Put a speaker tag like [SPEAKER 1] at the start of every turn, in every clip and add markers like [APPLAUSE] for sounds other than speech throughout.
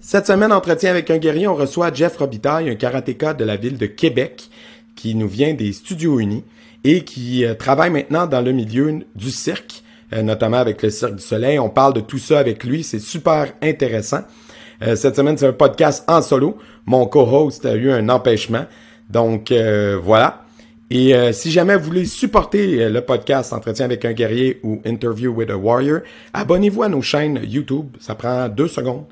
[SPEAKER 1] Cette semaine, entretien avec un guerrier, on reçoit Jeff Robitaille, un karatéka de la ville de Québec, qui nous vient des Studios Unis et qui euh, travaille maintenant dans le milieu du cirque, euh, notamment avec le Cirque du Soleil. On parle de tout ça avec lui, c'est super intéressant. Euh, cette semaine, c'est un podcast en solo. Mon co-host a eu un empêchement. Donc voilà. Et si jamais vous voulez supporter le podcast Entretien avec un guerrier ou Interview with a Warrior, abonnez-vous à nos chaînes YouTube. Ça prend deux secondes.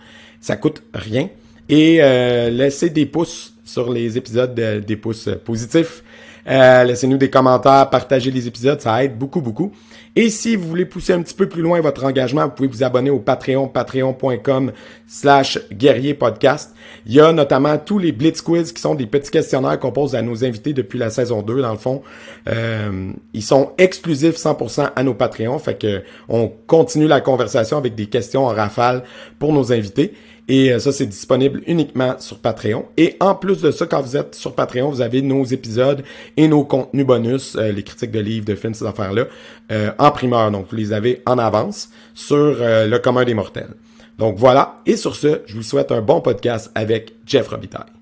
[SPEAKER 1] Ça coûte rien. Et euh, laissez des pouces sur les épisodes, des pouces positifs. Euh, laissez-nous des commentaires, partagez les épisodes, ça aide beaucoup, beaucoup. Et si vous voulez pousser un petit peu plus loin votre engagement, vous pouvez vous abonner au Patreon, patreon.com slash guerrier podcast. Il y a notamment tous les Blitz Quiz qui sont des petits questionnaires qu'on pose à nos invités depuis la saison 2, dans le fond. Euh, ils sont exclusifs 100% à nos Patreons, fait que on continue la conversation avec des questions en rafale pour nos invités. Et euh, ça, c'est disponible uniquement sur Patreon. Et en plus de ça, quand vous êtes sur Patreon, vous avez nos épisodes et nos contenus bonus, euh, les critiques de livres, de films, ces affaires-là, euh, en primeur. Donc, vous les avez en avance sur le commun des mortels. Donc voilà. Et sur ce, je vous souhaite un bon podcast avec Jeff Robitaille.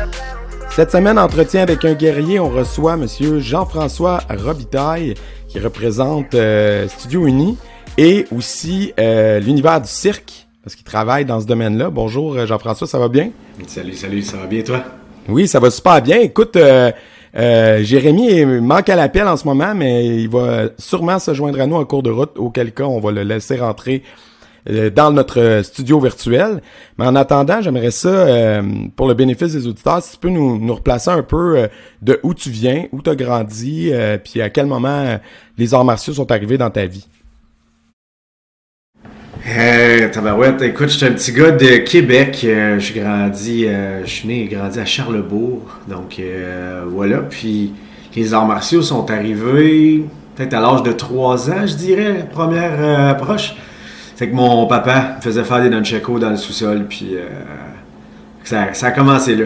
[SPEAKER 1] cette semaine, entretien avec un guerrier, on reçoit Monsieur Jean-François Robitaille, qui représente euh, Studio Uni et aussi euh, l'univers du cirque, parce qu'il travaille dans ce domaine-là. Bonjour euh, Jean-François, ça va bien?
[SPEAKER 2] Salut, salut, ça va bien toi?
[SPEAKER 1] Oui, ça va super bien. Écoute, Jérémy manque à l'appel en ce moment, mais il va sûrement se joindre à nous en cours de route, auquel cas on va le laisser rentrer euh, dans notre studio virtuel. Mais en attendant, j'aimerais ça, euh, pour le bénéfice des auditeurs, si tu peux nous, nous replacer un peu euh, de où tu viens, où tu as grandi, puis à quel moment les arts martiaux sont arrivés dans ta vie.
[SPEAKER 2] Euh, tabarouette, écoute, je suis un petit gars de Québec. je suis je suis né et grandi à Charlebourg. Donc voilà. Puis les arts martiaux sont arrivés peut-être à l'âge de 3 ans, je dirais, première approche. Fait que mon papa me faisait faire des nunchakus dans le sous-sol, puis euh, ça, a commencé là.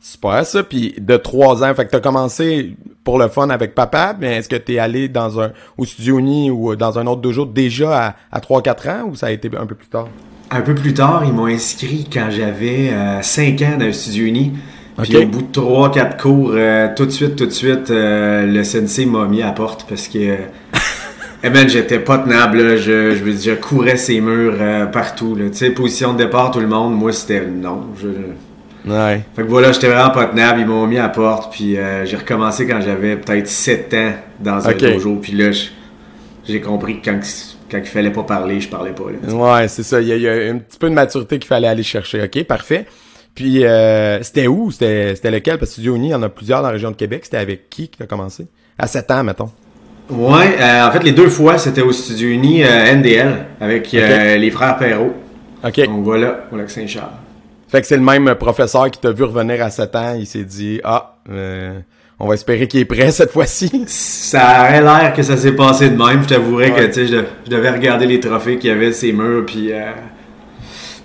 [SPEAKER 1] Super ça, puis de trois ans, fait que t'as commencé pour le fun avec papa, mais est-ce que t'es allé dans un au studio uni ou dans un autre dojo déjà à, à 3-4 ans ou ça a été un peu plus tard?
[SPEAKER 2] Un peu plus tard, ils m'ont inscrit quand j'avais 5 euh, ans dans le studio uni. Puis au bout de 3-4 cours, euh, tout de suite, tout de suite, le sensei m'a mis à porte parce que eh ben, j'étais pas tenable, Je, je, je courais ces murs euh, partout, Tu sais, position de départ, tout le monde. Moi, c'était non. Je...
[SPEAKER 1] Ouais.
[SPEAKER 2] Fait que voilà, j'étais vraiment pas tenable. Ils m'ont mis à porte. Puis euh, j'ai recommencé quand j'avais peut-être 7 ans dans un dojo. Puis là, j'ai compris que quand, quand il fallait pas parler, je parlais pas.
[SPEAKER 1] ouais, c'est ça. Il y, a, un petit peu de maturité qu'il fallait aller chercher. OK, parfait. Puis euh, c'était où? C'était lequel? Parce que Studio Uni, il y en a plusieurs dans la région de Québec. C'était avec qui que tu as commencé? À 7 ans, mettons.
[SPEAKER 2] Ouais, euh, en fait, les deux fois, c'était au Studio Uni euh, NDL avec euh, les frères Perrault.
[SPEAKER 1] OK.
[SPEAKER 2] Donc voilà, au lac Saint-Charles.
[SPEAKER 1] Fait que c'est le même professeur qui t'a vu revenir à 7 ans. Il s'est dit Ah, on va espérer qu'il est prêt cette fois-ci. [LAUGHS]
[SPEAKER 2] Ça aurait l'air que ça s'est passé de même. Je t'avouerais que tu sais, je, devais regarder les trophées qu'il y avait ces murs. Puis,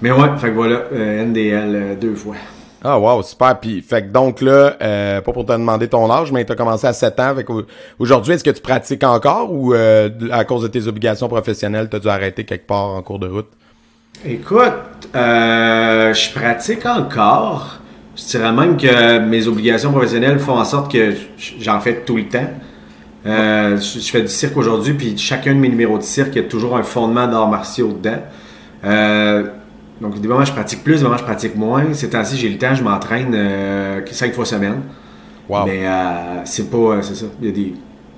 [SPEAKER 2] Mais ouais, fait que voilà, NDL deux fois.
[SPEAKER 1] Ah wow, super. Puis fait que donc là, euh, pas pour te demander ton âge, mais tu as commencé à 7 ans. Fait aujourd'hui, est-ce que tu pratiques encore ou euh, à cause de tes obligations professionnelles, tu as dû arrêter quelque part en cours de route?
[SPEAKER 2] Écoute, euh, je pratique encore. Je dirais même que mes obligations professionnelles font en sorte que j'en fais tout le temps. Euh, je fais du cirque aujourd'hui, puis chacun de mes numéros de cirque, il y a toujours un fondement d'arts martiaux dedans. Euh, donc, des moments, je pratique plus, des moments, je pratique moins. Ces temps-ci, j'ai le temps, je m'entraîne euh, cinq fois semaine.
[SPEAKER 1] Wow.
[SPEAKER 2] Mais euh, c'est pas. Euh, c'est ça. Il y a des.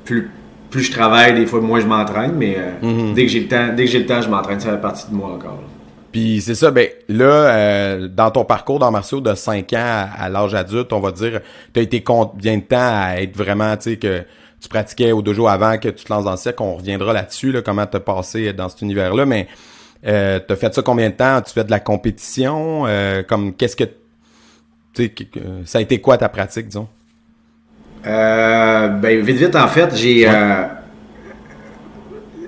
[SPEAKER 2] Plus, plus je travaille, des fois, moins je m'entraîne. Mais mm-hmm. dès que j'ai le temps, dès que j'ai le temps, je m'entraîne. Ça fait partie de moi encore.
[SPEAKER 1] Puis c'est ça, ben là, dans ton parcours dans martiaux de 5 ans à, l'âge adulte, on va dire, tu as été combien de temps à être vraiment, tu sais, que tu pratiquais au dojo avant que tu te lances dans le cirque, on reviendra là-dessus, là, comment t'as passé dans cet univers-là, mais euh, t'as fait ça combien de temps? Tu fais de la compétition? Euh, comme qu'est-ce que. Tu sais, ça a été quoi ta pratique, disons?
[SPEAKER 2] Euh, ben, vite, vite, en fait, j'ai. euh,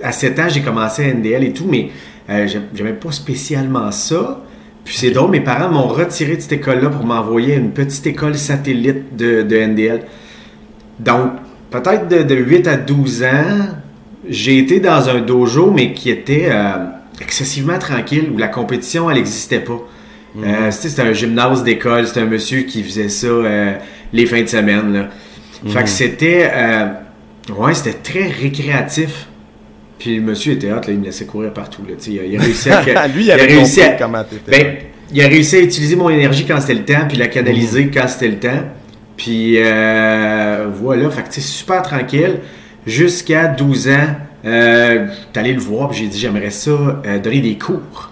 [SPEAKER 2] à 7 ans, j'ai commencé à NDL et tout, mais euh, j'ai- j'aimais pas spécialement ça. Puis c'est drôle, mes parents m'ont retiré de cette école-là pour m'envoyer à une petite école satellite de, de NDL. Donc, peut-être de, de 8 à 12 ans, j'ai été dans un dojo, mais qui était euh, excessivement tranquille, où la compétition, elle n'existait pas. Euh, c'était un gymnase d'école, c'était un monsieur qui faisait ça euh, les fins de semaine. Là. Fait que c'était... euh, ouais, c'était très récréatif. Puis le monsieur était hot, là, il me laissait courir partout. Là, il, a, il a réussi à... [LAUGHS]
[SPEAKER 1] Lui, il avait
[SPEAKER 2] réussi à-
[SPEAKER 1] comment
[SPEAKER 2] ben, il a réussi à utiliser mon énergie quand c'était le temps, puis la canaliser quand c'était le temps. Puis euh, voilà, fait que super tranquille. Jusqu'à 12 ans, euh, j'étais allé le voir, puis j'ai dit j'aimerais ça euh, donner des cours.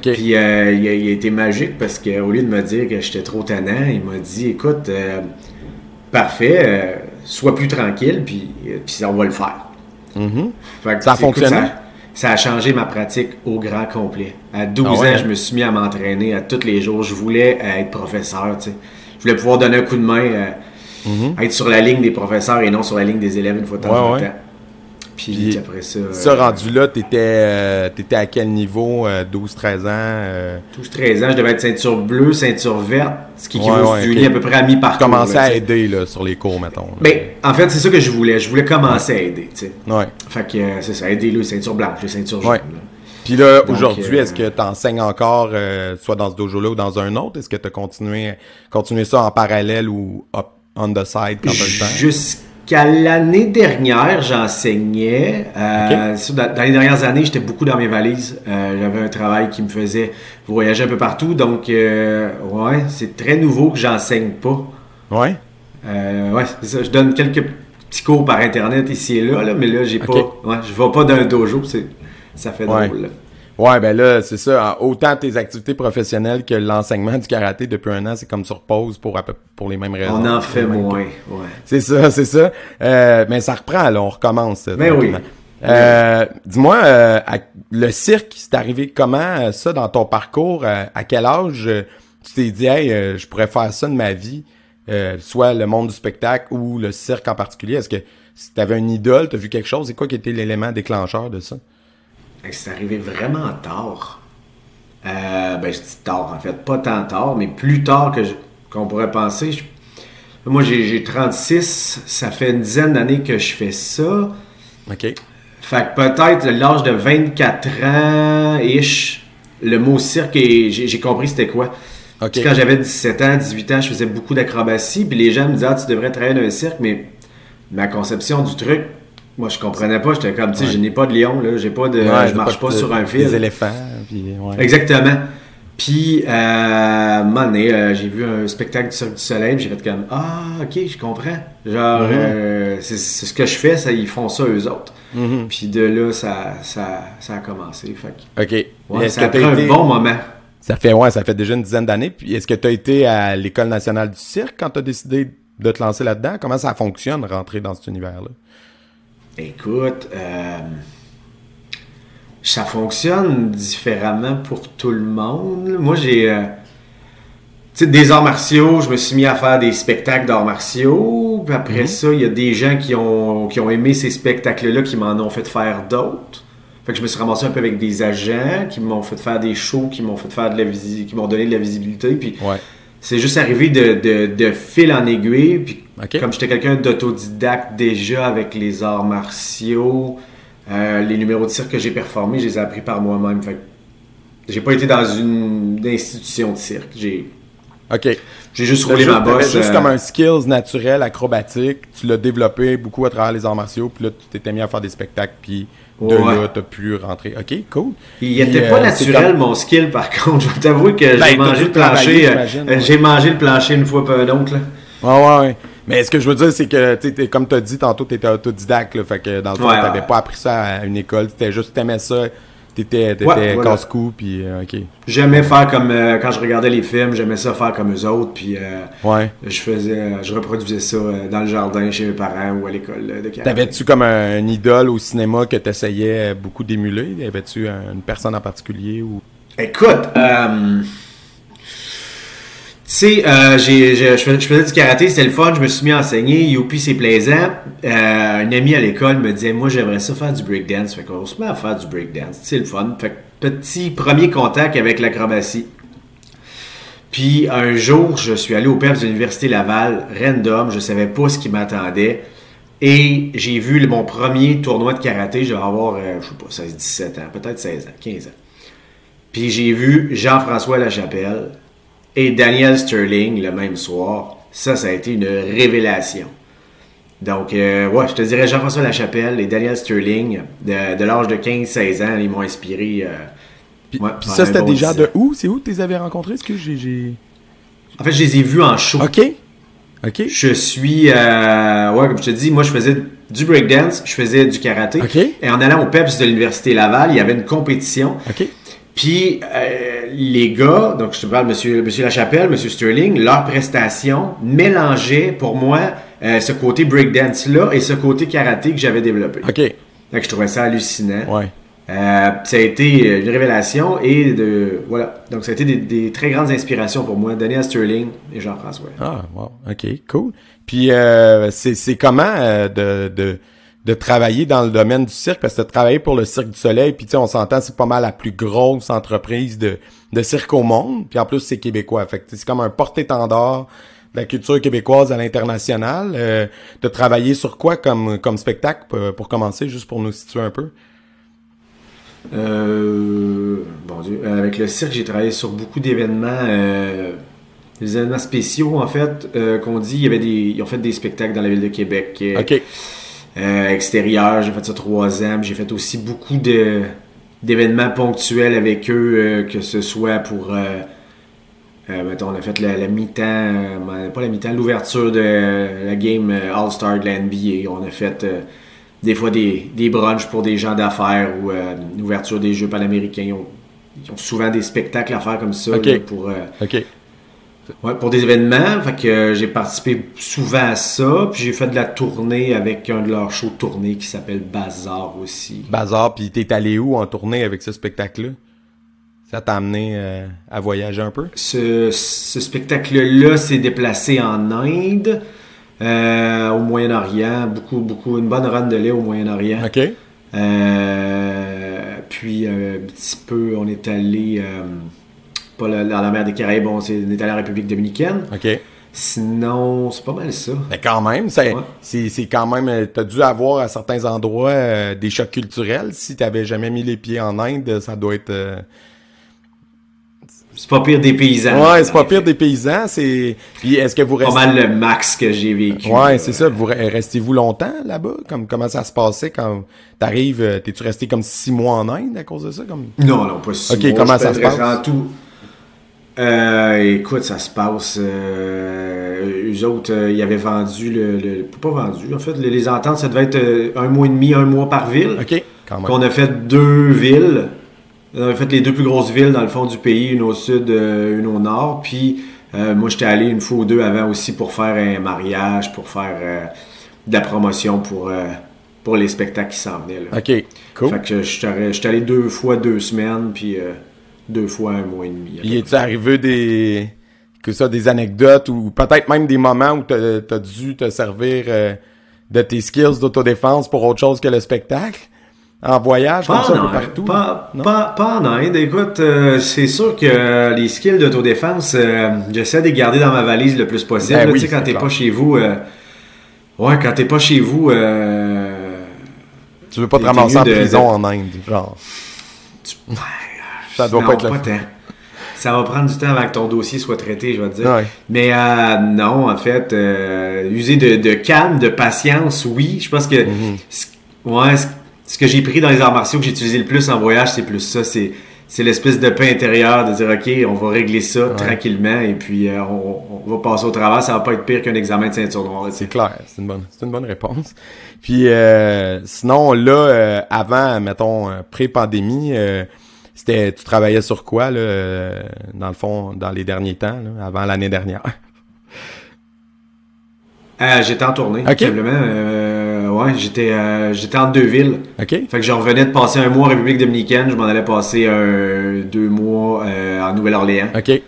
[SPEAKER 2] Puis euh, il, a, il a été magique parce qu'au lieu de me dire que j'étais trop tannant, il m'a dit écoute, euh, parfait, sois plus tranquille, puis, puis on va le faire.
[SPEAKER 1] Mhm.
[SPEAKER 2] Fait que,
[SPEAKER 1] Ça a
[SPEAKER 2] écoute,
[SPEAKER 1] fonctionné?
[SPEAKER 2] Ça, ça a changé ma pratique au grand complet. À 12
[SPEAKER 1] Ah ouais?
[SPEAKER 2] ans, je me suis mis à m'entraîner à tous les jours. Je voulais être professeur, tu sais. Je voulais pouvoir donner un coup de main, euh, être sur la ligne des professeurs et non sur la ligne des élèves une fois de temps.
[SPEAKER 1] Ouais,
[SPEAKER 2] en
[SPEAKER 1] ouais.
[SPEAKER 2] temps. Puis,
[SPEAKER 1] Puis,
[SPEAKER 2] après ça,
[SPEAKER 1] Ça,
[SPEAKER 2] euh,
[SPEAKER 1] rendu là, t'étais euh, t'étais à quel niveau? euh, 12-13 ans? euh,
[SPEAKER 2] 12-13 ans, je devais être ceinture bleue, ceinture verte, ce qui
[SPEAKER 1] Ouais,
[SPEAKER 2] équivaut
[SPEAKER 1] ouais,
[SPEAKER 2] lit à peu près à mi-parcours. là,
[SPEAKER 1] à aider là, sur les cours, mettons.
[SPEAKER 2] Ben, en fait, c'est ça que je voulais. Je voulais commencer à aider, tu sais.
[SPEAKER 1] Ouais.
[SPEAKER 2] Fait que euh, c'est ça, aider les ceintures blanches, les ceintures jaunes.
[SPEAKER 1] Ouais. Puis là,
[SPEAKER 2] Donc,
[SPEAKER 1] aujourd'hui,
[SPEAKER 2] euh,
[SPEAKER 1] est-ce que tu enseignes encore, euh, soit dans ce dojo-là ou dans un autre? Est-ce que tu as continué, continué ça en parallèle ou up on the side quand tu le temps?
[SPEAKER 2] Jusqu'à l'année dernière, j'enseignais. Euh, Dans, dans les dernières années, j'étais beaucoup dans mes valises. Euh, J'avais un travail qui me faisait voyager un peu partout. Donc, euh, ouais, c'est très nouveau que j'enseigne pas.
[SPEAKER 1] Ouais?
[SPEAKER 2] Ouais, c'est ça. Je donne quelques petits cours par Internet ici et là, là, mais là, j'ai
[SPEAKER 1] Ok.
[SPEAKER 2] pas. Ouais, je vais pas d'un dojo. c'est- Ça fait drôle.
[SPEAKER 1] Ouais, ben là, c'est ça. Autant tes activités professionnelles que l'enseignement du karaté depuis un an, c'est comme sur pause pour, pour les mêmes raisons.
[SPEAKER 2] On en fait moins. Ouais.
[SPEAKER 1] C'est ça, c'est ça. Euh, mais ça reprend, là, on recommence. euh,
[SPEAKER 2] Ben oui.
[SPEAKER 1] Euh, Dis-moi, euh, le cirque, c'est arrivé comment, euh, ça, dans ton parcours? Euh, à quel âge euh, tu t'es dit, hey, je pourrais faire ça de ma vie? Euh, soit le monde du spectacle ou le cirque en particulier? Est-ce que si t'avais une idole, t'as vu quelque chose? C'est quoi qui était l'élément déclencheur de ça?
[SPEAKER 2] C'est arrivé vraiment tard. Euh, ben, je dis tard, en fait. Pas tant tard, mais plus tard que qu'on pourrait penser. Je- moi, j'ai j'ai 36. Ça fait une dizaine d'années que je fais ça.
[SPEAKER 1] OK.
[SPEAKER 2] Fait que peut-être l'âge de 24 ans-ish, le mot cirque, j'ai compris c'était quoi.
[SPEAKER 1] OK.
[SPEAKER 2] Puis Quand j'avais 17 ans, 18 ans, je faisais beaucoup d'acrobatie, puis les gens me disaient ah, tu devrais travailler dans un cirque, mais ma conception du truc, moi je comprenais pas, j'étais comme, tu sais,
[SPEAKER 1] Ouais.
[SPEAKER 2] je n'ai pas de lion, là, j'ai pas de,
[SPEAKER 1] Ouais,
[SPEAKER 2] je marche pas,
[SPEAKER 1] de-
[SPEAKER 2] sur un
[SPEAKER 1] Des
[SPEAKER 2] fil.
[SPEAKER 1] éléphants, puis ouais.
[SPEAKER 2] Exactement. Puis, euh, donné, euh, j'ai vu un spectacle du Cirque du Soleil, j'ai fait comme Ah, ok, je comprends. Genre,
[SPEAKER 1] Mhm.
[SPEAKER 2] euh, c'est ce que je fais, ça, ils font ça eux autres.
[SPEAKER 1] Mhm.
[SPEAKER 2] Puis de là, ça, ça, ça a commencé. Fait que,
[SPEAKER 1] OK.
[SPEAKER 2] ouais, ça a pris
[SPEAKER 1] t'as
[SPEAKER 2] un
[SPEAKER 1] été-
[SPEAKER 2] bon moment.
[SPEAKER 1] Ça fait ouais, ça fait déjà une dizaine d'années. Puis est-ce que tu as été à l'école nationale du cirque quand tu as décidé de te lancer là-dedans? Comment ça fonctionne rentrer dans cet univers-là?
[SPEAKER 2] Écoute, euh, ça fonctionne différemment pour tout le monde. Moi, j'ai. euh, tu sais, des arts martiaux, je me suis mis à faire des spectacles d'arts martiaux. Puis après ça, il y a des gens qui ont, qui ont aimé ces spectacles-là, qui m'en ont fait faire d'autres. Fait que je me suis ramassé un peu avec des agents qui m'ont fait faire des shows, qui m'ont fait faire de la qui m'ont donné de la visibilité. Puis
[SPEAKER 1] Ouais.
[SPEAKER 2] c'est juste arrivé de, de, de fil en aiguille. Puis Comme j'étais quelqu'un d'autodidacte déjà avec les arts martiaux, euh, les numéros de cirque que j'ai performés, je les ai appris par moi-même. Fait j'ai pas été dans une institution de cirque. J'ai,
[SPEAKER 1] OK.
[SPEAKER 2] j'ai juste
[SPEAKER 1] T'as
[SPEAKER 2] roulé
[SPEAKER 1] juste,
[SPEAKER 2] ma bosse.
[SPEAKER 1] juste
[SPEAKER 2] euh,
[SPEAKER 1] comme un skills naturel, acrobatique. Tu l'as développé beaucoup à travers les arts martiaux. Puis là, tu t'étais mis à faire des spectacles. Puis de
[SPEAKER 2] Ouais.
[SPEAKER 1] là, tu as pu rentrer. OK, cool.
[SPEAKER 2] Il
[SPEAKER 1] Puis,
[SPEAKER 2] était
[SPEAKER 1] euh,
[SPEAKER 2] pas
[SPEAKER 1] c'est
[SPEAKER 2] naturel
[SPEAKER 1] comme-
[SPEAKER 2] mon skill par [LAUGHS] contre. Je vais t'avouer que
[SPEAKER 1] Ben,
[SPEAKER 2] j'ai
[SPEAKER 1] t'as
[SPEAKER 2] mangé le plancher. euh, euh,
[SPEAKER 1] ouais.
[SPEAKER 2] J'ai mangé le plancher une fois pas d'autre. là.
[SPEAKER 1] Ouais. Mais ce que je veux dire, c'est que, tu comme tu as dit tantôt, tu étais autodidacte. Là, fait que dans le fond,
[SPEAKER 2] Ouais,
[SPEAKER 1] t'avais
[SPEAKER 2] ouais.
[SPEAKER 1] pas appris ça à une école. T'étais juste, t'aimais ça. T'étais, t'étais
[SPEAKER 2] Ouais, voilà.
[SPEAKER 1] casse-cou. Puis, euh, OK.
[SPEAKER 2] J'aimais faire comme euh, quand je regardais les films, j'aimais ça faire comme eux autres. Puis euh,
[SPEAKER 1] Ouais.
[SPEAKER 2] je faisais, euh, je reproduisais ça euh, dans le jardin chez mes parents ou à l'école de.
[SPEAKER 1] T'avais-tu comme un, idole au cinéma que t'essayais beaucoup d'émuler? Avais-tu un- une personne en particulier ou...
[SPEAKER 2] Écoute, C'est, euh, je, faisais, du karaté, c'était le fun, je me suis mis à enseigner, youpi, c'est plaisant. Euh, un ami à l'école me disait, moi j'aimerais ça faire du breakdance, fait qu'on se met à faire du breakdance, c'est le fun. Fait que petit premier contact avec l'acrobatie. Puis un jour, je suis allé au PEPS de l'Université Laval, random, je savais pas ce qui m'attendait. Et j'ai vu mon premier tournoi de karaté, je vais avoir, euh, je sais pas, 16, 17 ans, peut-être 16 ans, 15 ans. Puis j'ai vu Jean-François Lachapelle et Daniel Sterling le même soir. Ça, ça a été une révélation. Donc, euh, ouais, je te dirais Jean-François Lachapelle et Daniel Sterling, de, de l'âge de 15-16 ans, ils m'ont inspiré. euh,
[SPEAKER 1] Puis,
[SPEAKER 2] ouais,
[SPEAKER 1] puis
[SPEAKER 2] pendant
[SPEAKER 1] ça, c'était
[SPEAKER 2] bon 10
[SPEAKER 1] de où? C'est où que tu les avais rencontrés? Est-ce que j'ai... j'ai-
[SPEAKER 2] En fait, je les ai vus en show.
[SPEAKER 1] OK. OK.
[SPEAKER 2] Je suis, euh, ouais, comme je te dis, moi je faisais du breakdance, je faisais du karaté.
[SPEAKER 1] OK.
[SPEAKER 2] Et en allant au PEPS de l'Université Laval, il y avait une compétition.
[SPEAKER 1] OK.
[SPEAKER 2] Puis euh, les gars, donc je te parle Monsieur, Monsieur Lachapelle, Monsieur Sterling, leurs prestations mélangeaient pour moi euh, ce côté breakdance-là et ce côté karaté que j'avais développé.
[SPEAKER 1] OK.
[SPEAKER 2] Que je trouvais ça hallucinant.
[SPEAKER 1] Ouais.
[SPEAKER 2] Euh, ça a été une révélation et de voilà. Donc ça a été des, des très grandes inspirations pour moi, Daniel Sterling et Jean-François.
[SPEAKER 1] Ah, wow. OK, cool. Puis, euh, c'est c'est comment euh, de, de, de travailler dans le domaine du cirque? Parce que travailler pour le Cirque du Soleil, puis tu sais, on s'entend, c'est pas mal la plus grosse entreprise de, de cirque au monde. Puis en plus, c'est québécois. Fait que c'est comme un porte-étendard de la culture québécoise à l'international. Euh, de travailler sur quoi comme, comme spectacle, pour, pour commencer, juste pour nous situer un peu?
[SPEAKER 2] Euh, bon Dieu, euh, avec le cirque, j'ai travaillé sur beaucoup d'événements, euh, des événements spéciaux en fait, euh, qu'on dit. Il y avait des, ils ont fait des spectacles dans la ville de Québec,
[SPEAKER 1] OK.
[SPEAKER 2] Euh, extérieurs. J'ai fait ça trois ans. J'ai fait aussi beaucoup de d'événements ponctuels avec eux, euh, que ce soit pour, euh, mettons, on a fait la, la mi-temps, pas la mi-temps, l'ouverture de la game All-Star de la NBA. On a fait des fois des, des brunchs pour des gens d'affaires ou euh, une ouverture des Jeux panaméricains. Ils ont, ils ont souvent des spectacles à faire comme ça là, pour. Ouais, pour des événements. Fait que euh, j'ai participé souvent à ça. Puis j'ai fait de la tournée avec un de leurs shows tournée qui s'appelle Bazar aussi.
[SPEAKER 1] Bazar, puis t'es allé où en tournée avec ce spectacle-là? Ça t'a amené euh, à voyager un peu?
[SPEAKER 2] Ce, ce spectacle-là s'est déplacé en Inde, euh, au Moyen-Orient, beaucoup, beaucoup, une bonne run de lait au Moyen-Orient.
[SPEAKER 1] OK.
[SPEAKER 2] Euh, puis un petit peu, on est allé pas la- dans la mer des Caraïbes, on, s'est- on est allé en République dominicaine.
[SPEAKER 1] OK.
[SPEAKER 2] Sinon, c'est pas mal ça.
[SPEAKER 1] Mais quand même, c'est
[SPEAKER 2] Ouais.
[SPEAKER 1] quand même... euh, T'as dû avoir à certains endroits euh, des chocs culturels. Si t'avais jamais mis les pieds en Inde, ça doit être... euh,
[SPEAKER 2] C'est pas pire des paysans.
[SPEAKER 1] Ouais, c'est pas pire des paysans. C'est... Puis est-ce que vous
[SPEAKER 2] Pas
[SPEAKER 1] restez...
[SPEAKER 2] mal le max que j'ai vécu.
[SPEAKER 1] Ouais, c'est ça. Vous re- restez-vous longtemps là-bas? Comme comment ça se passait quand t'arrives? T'es-tu resté comme six mois en Inde à cause de ça? Comme...
[SPEAKER 2] Non, non, pas si.
[SPEAKER 1] Ok,
[SPEAKER 2] moi,
[SPEAKER 1] comment ça se passe?
[SPEAKER 2] en tout. Euh, écoute, ça se passe. Euh, eux autres, euh, ils avaient vendu le, le- Pas vendu, en fait. Les, les ententes, ça devait être euh, un mois et demi, un mois par ville.
[SPEAKER 1] OK, quand même.
[SPEAKER 2] Qu'on a fait deux villes. On a fait les deux plus grosses villes dans le fond du pays, une au sud, euh, une au nord. Puis moi, j'étais allé une fois ou deux avant aussi pour faire un mariage, pour faire de la promotion pour, pour les spectacles qui s'en venaient. Là.
[SPEAKER 1] OK, cool.
[SPEAKER 2] Fait que j'étais allé- deux fois deux semaines, puis euh, deux fois un mois et demi.
[SPEAKER 1] Puis est-tu arrivé des que ça des anecdotes ou peut-être même des moments où t'as as dû te servir euh, de tes skills d'autodéfense pour autre chose que le spectacle? En voyage comme
[SPEAKER 2] Pas
[SPEAKER 1] ça un peu
[SPEAKER 2] Inde,
[SPEAKER 1] partout?
[SPEAKER 2] Pas,
[SPEAKER 1] Non?
[SPEAKER 2] pas, pas en Inde. Écoute, euh, c'est sûr que euh, les skills d'autodéfense, euh, j'essaie de les garder dans ma valise le plus possible.
[SPEAKER 1] Ben
[SPEAKER 2] là.
[SPEAKER 1] oui,
[SPEAKER 2] tu sais, quand t'es pas chez vous... euh, Ouais, quand t'es pas chez vous... euh,
[SPEAKER 1] tu veux pas te ramasser en
[SPEAKER 2] de-
[SPEAKER 1] prison
[SPEAKER 2] de-
[SPEAKER 1] en Inde genre ça doit
[SPEAKER 2] non,
[SPEAKER 1] pas être le
[SPEAKER 2] tant. Ça va prendre du temps avant que ton dossier soit traité, je vais te dire.
[SPEAKER 1] Ouais.
[SPEAKER 2] Mais euh, non, en fait, euh, user de, de calme, de patience, oui. Je pense que
[SPEAKER 1] Mhm.
[SPEAKER 2] ce- ouais, ce, ce que j'ai pris dans les arts martiaux que j'ai utilisé le plus en voyage, c'est plus ça. C'est c'est l'espèce de paix intérieur de dire OK, on va régler ça tranquillement et puis euh, on, on va passer au travers. Ça va pas être pire qu'un examen de ceinture noire.
[SPEAKER 1] C'est clair, c'est une bonne, c'est une bonne réponse. Puis euh, sinon là, euh, avant, mettons pré-pandémie, euh, c'était, tu travaillais sur quoi là, euh, dans le fond, dans les derniers temps, là, avant l'année dernière?
[SPEAKER 2] Euh, j'étais en tournée,
[SPEAKER 1] Ok.
[SPEAKER 2] tout simplement. Euh, ouais, j'étais euh, j'étais en deux villes.
[SPEAKER 1] Ok.
[SPEAKER 2] Fait que je revenais de passer un mois en République dominicaine, je m'en allais passer deux mois euh, en Nouvelle-Orléans.
[SPEAKER 1] Ok.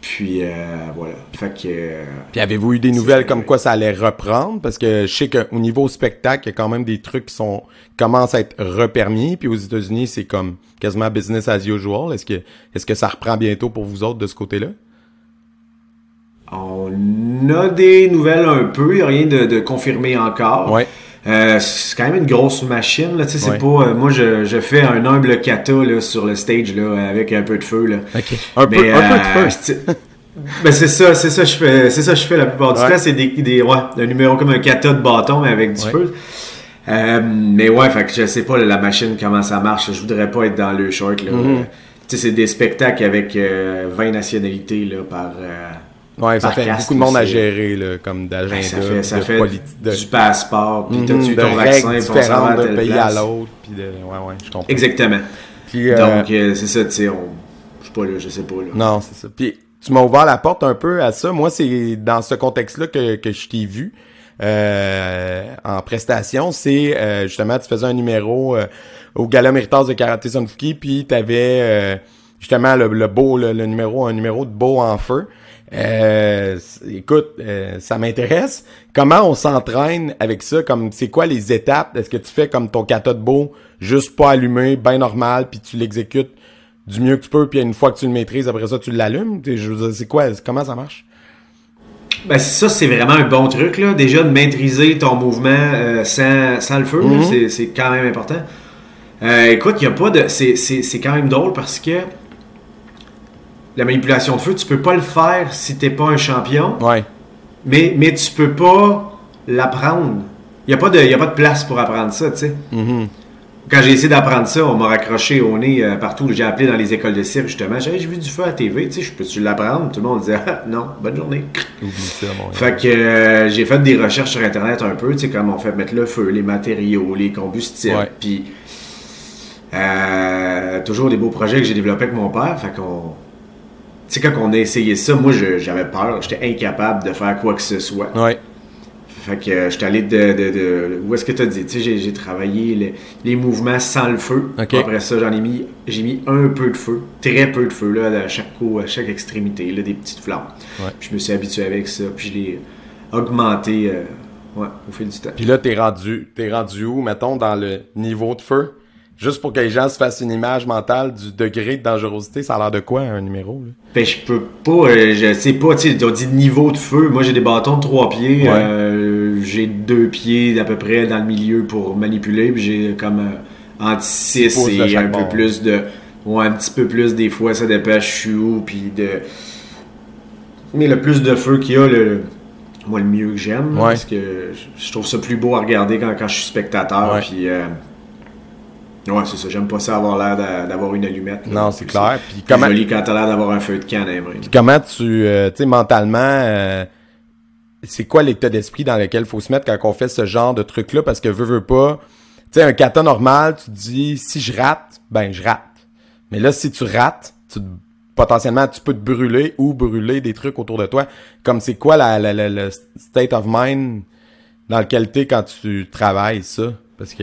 [SPEAKER 2] Puis euh, voilà. Fait que. euh,
[SPEAKER 1] Puis avez-vous eu des nouvelles comme quoi ça allait reprendre? Parce que je sais qu'au niveau spectacle, il y a quand même des trucs qui sont commencent à être repermis. Puis aux États-Unis, c'est comme quasiment business as usual. Est-ce que est-ce que ça reprend bientôt pour vous autres de ce côté-là?
[SPEAKER 2] on a des nouvelles un peu, il n'y a rien de, de confirmé encore.
[SPEAKER 1] Ouais.
[SPEAKER 2] Euh, c'est quand même une grosse machine. Là. Tu sais, c'est
[SPEAKER 1] Ouais.
[SPEAKER 2] pas, euh, moi, je, je fais un humble kata là, sur le stage là, avec un peu de feu. Là.
[SPEAKER 1] Un peu,
[SPEAKER 2] Mais,
[SPEAKER 1] un peu de
[SPEAKER 2] euh,
[SPEAKER 1] feu. [LAUGHS]
[SPEAKER 2] c'est- ben c'est ça, c'est ça que je fais, c'est ça que je fais la plupart du
[SPEAKER 1] Ouais.
[SPEAKER 2] temps, c'est des, des ouais, un numéro comme un kata de bâton mais avec du
[SPEAKER 1] Ouais.
[SPEAKER 2] feu. Euh, mais ouais, fait que je sais pas la machine comment ça marche, je voudrais pas être dans le short là.
[SPEAKER 1] Mhm.
[SPEAKER 2] Euh, Tu sais c'est des spectacles avec euh, 20 nationalités là par euh,
[SPEAKER 1] Ouais, ça fait beaucoup de monde à gérer, là, comme d'agenda,
[SPEAKER 2] ben, ça fait ça
[SPEAKER 1] de
[SPEAKER 2] fait
[SPEAKER 1] de,
[SPEAKER 2] du passeport, puis
[SPEAKER 1] Mhm,
[SPEAKER 2] t'as-tu
[SPEAKER 1] de
[SPEAKER 2] ton vaccin,
[SPEAKER 1] différentes d'un pays
[SPEAKER 2] place?
[SPEAKER 1] à l'autre. Puis de... Ouais, ouais, je comprends.
[SPEAKER 2] Exactement.
[SPEAKER 1] Puis, euh,
[SPEAKER 2] Donc euh, c'est ça, tu sais, on je suis pas là, je sais pas là.
[SPEAKER 1] Non, c'est ça. Puis tu m'as ouvert la porte un peu à ça. Moi, c'est dans ce contexte-là que, que je t'ai vu euh, en prestation. C'est euh, justement, tu faisais un numéro euh, au Gala Méritas de Karaté Sunfuki, puis tu avais justement le, le beau, le, le numéro, un numéro de beau en feu. Euh, écoute, euh, ça m'intéresse. Comment on s'entraîne avec ça? Comme c'est quoi les étapes? Est-ce que tu fais comme ton kata de beau, juste pas allumé, bien normal, puis tu l'exécutes du mieux que tu peux, puis une fois que tu le maîtrises, après ça, tu l'allumes? T'es- Je veux dire, c'est quoi? Comment ça marche?
[SPEAKER 2] Ben, ça, c'est vraiment un bon truc, là. Déjà, de maîtriser ton mouvement euh, sans, sans le feu,
[SPEAKER 1] Mhm.
[SPEAKER 2] c'est- c'est quand même important. Euh, écoute, il y a pas de. C'est c'est- c'est quand même drôle parce que la manipulation de feu, tu peux pas le faire si t'es pas un champion,
[SPEAKER 1] Ouais.
[SPEAKER 2] mais, mais tu peux pas l'apprendre. Il n'y a, pas de- y a pas de place pour apprendre ça, tu sais.
[SPEAKER 1] Mhm.
[SPEAKER 2] Quand j'ai essayé d'apprendre ça, on m'a raccroché au nez euh, partout. J'ai appelé dans les écoles de cirque, justement. J'ai vu du feu à TV, tu sais, je peux-tu l'apprendre? Tout le monde disait, ah, non, bonne journée.
[SPEAKER 1] Ça,
[SPEAKER 2] Fait que euh, j'ai fait des recherches sur Internet un peu, tu sais, comment on fait mettre le feu, les matériaux, les combustibles. Puis, euh, toujours des beaux projets que j'ai développés avec mon père. Fait qu'on. Tu sais, quand on a essayé ça, moi, j'avais peur. J'étais incapable de faire quoi que ce soit.
[SPEAKER 1] Ouais.
[SPEAKER 2] Fait que euh, j'étais allé de, de, de- Où est-ce que tu as dit? Tu sais, j'ai- travaillé les, les mouvements sans le feu. Après ça, j'en ai mis... J'ai mis un peu de feu. Très peu de feu, là, à chaque coup, à chaque extrémité, là, des petites flammes.
[SPEAKER 1] Ouais.
[SPEAKER 2] Puis je me suis habitué avec ça. Puis je l'ai augmenté euh, ouais, au fil du temps.
[SPEAKER 1] Puis là, t'es rendu, t'es rendu où, mettons, dans le niveau de feu? Juste pour que les gens se fassent une image mentale du degré de dangerosité, ça a l'air de quoi, un numéro? Là?
[SPEAKER 2] Ben, je peux pas, euh, je sais pas, tu on dit niveau de feu. Moi, j'ai des bâtons de trois pieds.
[SPEAKER 1] Ouais.
[SPEAKER 2] euh, j'ai deux pieds à peu près dans le milieu pour manipuler. Puis j'ai comme euh, entre et un peu plus de. Ouais, un petit peu plus des fois, ça dépend, je suis où. Puis de. Mais le plus de feu qu'il y a, le, moi, le mieux que j'aime.
[SPEAKER 1] Ouais.
[SPEAKER 2] Parce que je, trouve ça plus beau à regarder quand, quand je suis spectateur. Puis. Ouais, c'est ça. J'aime pas ça avoir l'air d'a- d'avoir une allumette. là.
[SPEAKER 1] Non, c'est clair. Puis comment,
[SPEAKER 2] joli quand t'as l'air d'avoir un feu de canne
[SPEAKER 1] puis comment tu, euh, tu sais, mentalement, euh, c'est quoi l'état d'esprit dans lequel faut se mettre quand on fait ce genre de truc-là? Parce que veux, veux pas, tu sais, un kata normal, tu te dis, si je rate, ben, je rate. Mais là, si tu rates, tu, potentiellement, tu peux te brûler ou brûler des trucs autour de toi. Comme c'est quoi la, la- la- le state of mind dans lequel t'es quand tu travailles ça? Parce que,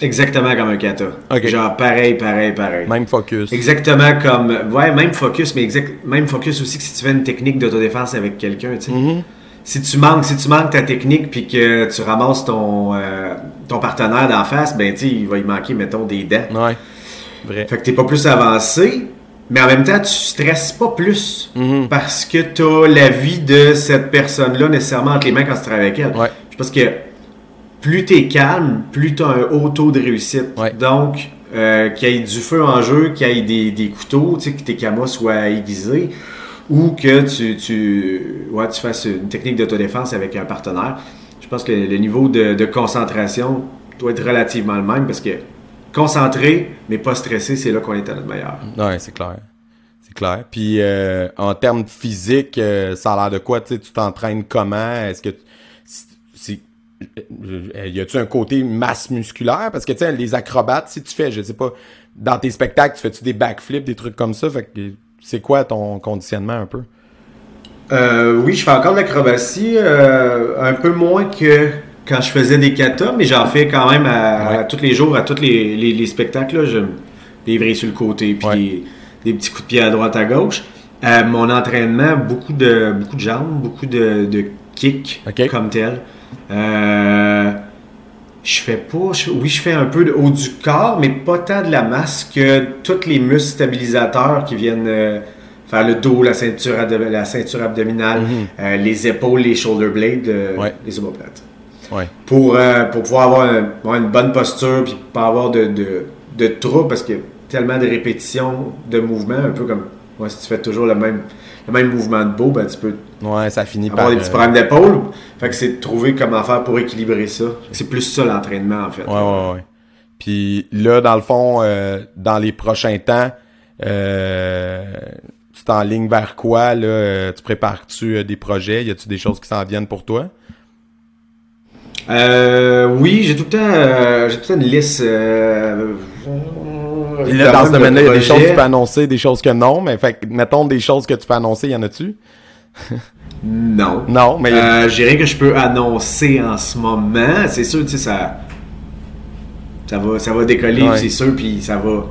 [SPEAKER 2] Exactement comme un kata. Genre pareil, pareil, pareil.
[SPEAKER 1] même focus.
[SPEAKER 2] Exactement comme. Ouais, même focus, mais exact, même focus aussi que si tu fais une technique d'autodéfense avec quelqu'un, tu sais.
[SPEAKER 1] Mhm.
[SPEAKER 2] Si tu manques, si tu manques ta technique puis que tu ramasses ton, euh, ton partenaire d'en face, ben tu sais, il va y manquer, mettons, des dents.
[SPEAKER 1] Ouais. Vrai.
[SPEAKER 2] Fait que t'es pas plus avancé, mais en même temps, tu stresses pas plus.
[SPEAKER 1] Mhm.
[SPEAKER 2] Parce que t'as la vie de cette personne-là nécessairement entre les mains quand tu travailles avec elle.
[SPEAKER 1] Ouais.
[SPEAKER 2] Je pense que plus t'es calme, plus t'as un haut taux de réussite.
[SPEAKER 1] Ouais.
[SPEAKER 2] Donc, euh, qu'il y ait du feu en jeu, qu'il y ait des, des couteaux, tu sais, que tes camas soient aiguisés, ou que tu, tu, ouais, tu fasses une technique d'autodéfense avec un partenaire. Je pense que le, niveau de, de concentration doit être relativement le même parce que concentré, mais pas stressé, c'est là qu'on est à notre meilleur.
[SPEAKER 1] Ouais, c'est clair. C'est clair. Puis euh, en termes physiques, euh, ça a l'air de quoi? Tu tu t'entraînes comment? Est-ce que tu- y a-tu un côté masse musculaire? Parce que tu sais, les acrobates, si tu fais, je sais pas, dans tes spectacles, tu fais-tu des backflips, des trucs comme ça? Fait que c'est quoi ton conditionnement un peu?
[SPEAKER 2] Euh, oui, je fais encore de l'acrobatie, euh, un peu moins que quand je faisais des katas, mais j'en fais quand même à,
[SPEAKER 1] Ouais.
[SPEAKER 2] à tous les jours, à tous les, les- les spectacles. Là, je, des vrais sur le côté, puis
[SPEAKER 1] Ouais.
[SPEAKER 2] des, des petits coups de pied à droite, à gauche. Euh, mon entraînement, beaucoup de, beaucoup de jambes, beaucoup de, de kicks comme tel. Euh, je fais pas. je- oui, je fais un peu de haut du corps, mais pas tant de la masse que tous les muscles stabilisateurs qui viennent euh, faire le dos, la ceinture, abdo- la ceinture abdominale, euh, les épaules, les shoulder blades,
[SPEAKER 1] Mhm. Ouais.
[SPEAKER 2] les omoplates.
[SPEAKER 1] Ouais.
[SPEAKER 2] Pour, pour pouvoir avoir, un- avoir une bonne posture puis pas avoir de, de, de troubles parce qu'il y a tellement de répétitions de mouvements, un peu comme ouais, si tu fais toujours le même, le même mouvement de dos, ben, tu peux
[SPEAKER 1] Ouais, ça finit
[SPEAKER 2] avoir
[SPEAKER 1] par.
[SPEAKER 2] des petits
[SPEAKER 1] euh,
[SPEAKER 2] problèmes d'épaule. Fait que c'est de trouver comment faire pour équilibrer ça. C'est plus ça l'entraînement en fait.
[SPEAKER 1] Ouais, ouais, ouais. Puis là, dans le fond, euh, dans les prochains temps, euh, tu t'enlignes vers quoi, là? Euh, Tu prépares-tu des projets? Y a-tu des choses qui s'en viennent pour toi?
[SPEAKER 2] Euh, oui, j'ai tout le temps, j'ai tout le temps une liste.
[SPEAKER 1] Et là, dans ce domaine-là, il y a des choses que tu peux annoncer, des choses que non, mais fait mettons des choses que tu peux annoncer, y en a-tu?
[SPEAKER 2] Non.
[SPEAKER 1] Non, mais
[SPEAKER 2] Euh, rien que je peux annoncer en ce moment. C'est sûr, tu sais, ça, ça va, ça va décoller,
[SPEAKER 1] Ouais.
[SPEAKER 2] c'est sûr, puis ça va,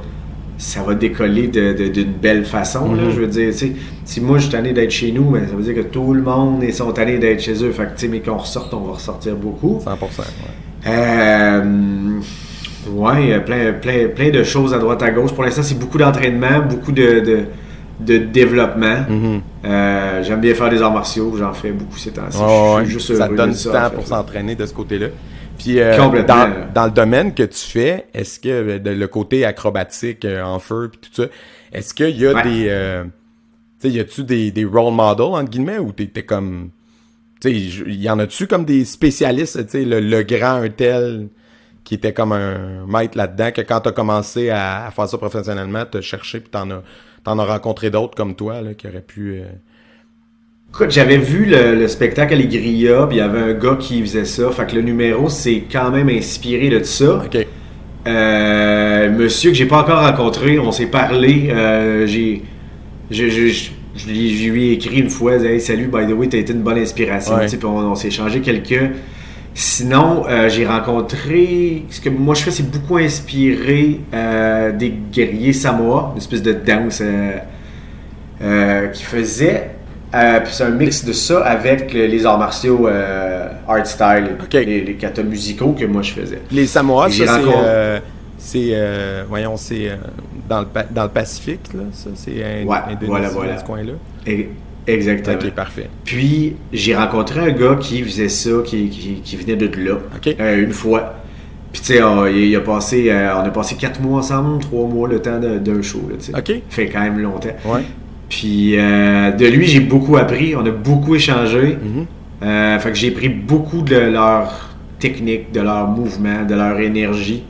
[SPEAKER 2] ça va décoller de- de- d'une belle façon. là,
[SPEAKER 1] Mhm.
[SPEAKER 2] je veux dire, tu sais, si moi je suis tanné d'être chez nous, ben, ça veut dire que tout le monde est sont tannés d'être chez eux. Fait que, tu sais, mais qu'on ressorte, on va ressortir beaucoup.
[SPEAKER 1] 100%. Ouais.
[SPEAKER 2] Euh, ouais, euh, plein, plein, plein de choses à droite à gauche. Pour l'instant, c'est beaucoup d'entraînement, beaucoup de, de, de développement.
[SPEAKER 1] Mhm.
[SPEAKER 2] Euh, J'aime bien faire des arts martiaux, j'en fais beaucoup ces temps-ci.
[SPEAKER 1] Ça te donne du
[SPEAKER 2] ça,
[SPEAKER 1] temps
[SPEAKER 2] en fait,
[SPEAKER 1] pour s'entraîner de ce côté-là. Puis euh, dans, dans le domaine que tu fais, est-ce que de- le côté acrobatique euh, en feu puis tout ça, est-ce qu'il y a
[SPEAKER 2] Ouais.
[SPEAKER 1] des euh, tu sais y a-tu des, des role models entre guillemets ou t'es comme tu sais y en a-tu comme des spécialistes, tu sais le, le grand un tel? Qui était comme un maître là-dedans que quand t'as commencé à, à faire ça professionnellement, t'as cherché puis t'en as t'en as rencontré d'autres comme toi là qui auraient pu euh,
[SPEAKER 2] Écoute, j'avais vu le, le spectacle à puis il y avait un gars qui faisait ça. Fait que le numéro s'est quand même inspiré de ça.
[SPEAKER 1] OK.
[SPEAKER 2] Euh, monsieur que j'ai pas encore rencontré, on s'est parlé. euh, j'ai, je, je, je, je lui ai écrit une fois, hey, salut, by the way, t'as été une bonne inspiration.
[SPEAKER 1] Ouais.
[SPEAKER 2] tu on, on s'est échangé quelques. Sinon, euh, j'ai rencontré. Ce que moi je fais, c'est beaucoup inspiré euh, des guerriers samoa, une espèce de danse euh, euh, qui faisait. euh, puis c'est un mix de ça avec le- les arts martiaux art style,
[SPEAKER 1] Ok.
[SPEAKER 2] les, les katas musicaux que moi je faisais.
[SPEAKER 1] Les Samoa, ça c'est,
[SPEAKER 2] rencontré-
[SPEAKER 1] c'est, voyons, c'est dans le dans le Pacifique là, ça c'est un,
[SPEAKER 2] Ouais, voilà, voilà.
[SPEAKER 1] ce coin-là.
[SPEAKER 2] Exactement.
[SPEAKER 1] Ok, parfait.
[SPEAKER 2] Puis j'ai rencontré un gars qui faisait ça, qui, qui, qui venait de là, euh, une fois. Puis tu sais, on, il, a passé, euh, on a passé quatre mois ensemble, trois mois le temps d'un show. Là.
[SPEAKER 1] Ok.
[SPEAKER 2] Fait quand même longtemps.
[SPEAKER 1] Ouais.
[SPEAKER 2] Puis euh, de lui, j'ai beaucoup appris, on a beaucoup échangé.
[SPEAKER 1] Mhm.
[SPEAKER 2] Euh, fait que j'ai pris beaucoup de leur technique, de leur mouvement, de leur énergie.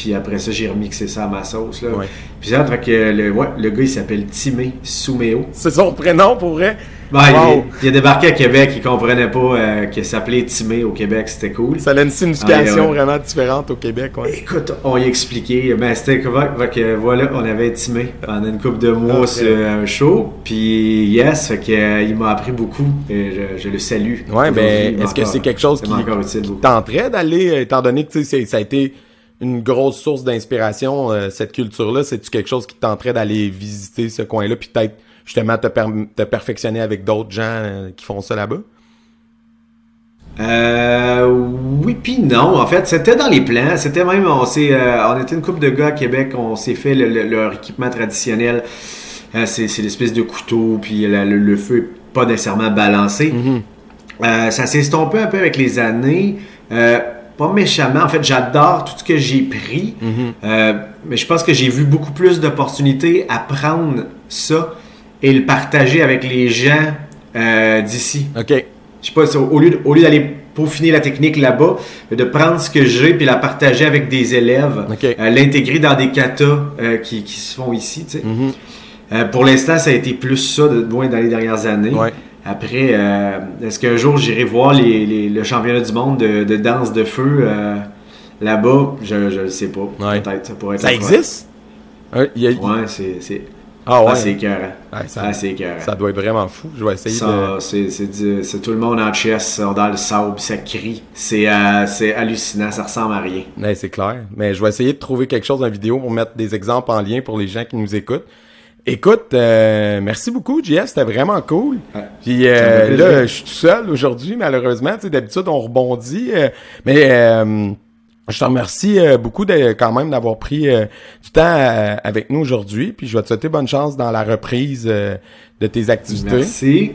[SPEAKER 2] Puis après ça, j'ai remixé ça à ma sauce. Là.
[SPEAKER 1] Ouais.
[SPEAKER 2] Puis ça, fait que le, ouais, le gars, il s'appelle Timé Souméo.
[SPEAKER 1] C'est son prénom pour vrai?
[SPEAKER 2] Ben,
[SPEAKER 1] Wow.
[SPEAKER 2] il, il a débarqué à Québec, il comprenait pas euh, qu'il s'appelait Timé au Québec, c'était cool.
[SPEAKER 1] Ça a une signification
[SPEAKER 2] Ah, ouais.
[SPEAKER 1] vraiment différente au Québec. Ouais.
[SPEAKER 2] Écoute, on y a expliqué, ben c'était que voilà, on avait Timé pendant une couple de mois sur un show, puis yes, fait que, euh, il m'a appris beaucoup, et je, je le salue.
[SPEAKER 1] Ouais, ben, est-ce que c'est quelque chose qui, qui d'aller, euh, étant donné que ça a été une grosse source d'inspiration, euh, cette culture-là, c'est-tu quelque chose qui te tenterait d'aller visiter ce coin-là, puis peut-être justement te, per- te perfectionner avec d'autres gens euh, qui font ça là-bas?
[SPEAKER 2] Euh, oui puis non. En fait, c'était dans les plans. C'était même, on s'est, euh, on était une couple de gars à Québec. On s'est fait le- le- leur équipement traditionnel. Euh, c'est, l'espèce de couteau, puis la- le, le feu est pas nécessairement balancé. Euh, ça s'est estompé un peu avec les années. Euh, pas méchamment. En fait, j'adore tout ce que j'ai pris. Euh, mais je pense que j'ai vu beaucoup plus d'opportunités à prendre ça et le partager avec les gens euh, d'ici.
[SPEAKER 1] OK.
[SPEAKER 2] Je sais pas, au lieu, au lieu d'aller peaufiner la technique là-bas, de prendre ce que j'ai puis la partager avec des élèves, euh, l'intégrer dans des katas euh, qui, qui se font ici. tu sais.
[SPEAKER 1] Mhm.
[SPEAKER 2] Euh, pour l'instant, ça a été plus ça de moins dans les dernières années.
[SPEAKER 1] Ouais.
[SPEAKER 2] Après, euh, est-ce qu'un jour j'irai voir les, les- le championnat du monde de, de danse de feu euh, là-bas? Je ne sais pas.
[SPEAKER 1] Ouais.
[SPEAKER 2] Peut-être, ça pourrait être
[SPEAKER 1] Ça
[SPEAKER 2] le
[SPEAKER 1] existe? Il y a-
[SPEAKER 2] Ouais, c'est. c'est...
[SPEAKER 1] Ah ouais.
[SPEAKER 2] Ah, c'est écœurant.
[SPEAKER 1] Ouais, ça,
[SPEAKER 2] Ah, c'est
[SPEAKER 1] ça doit être vraiment fou. Je vais essayer de...
[SPEAKER 2] Ça, c'est, c'est, tout le monde en chess, dans le sable, ça crie. C'est, euh, c'est hallucinant, ça ressemble à rien.
[SPEAKER 1] Ouais, c'est clair. Mais je vais essayer de trouver quelque chose en vidéo pour mettre des exemples en lien pour les gens qui nous écoutent. Écoute, euh, merci beaucoup, JF, c'était vraiment cool.
[SPEAKER 2] Ouais,
[SPEAKER 1] Puis euh, là, je suis tout seul aujourd'hui, malheureusement. Tu sais, d'habitude, on rebondit. euh, mais euh, je te remercie euh, beaucoup de, quand même d'avoir pris euh, du temps avec nous aujourd'hui. Puis je vais te souhaiter bonne chance dans la reprise de tes activités.
[SPEAKER 2] Merci.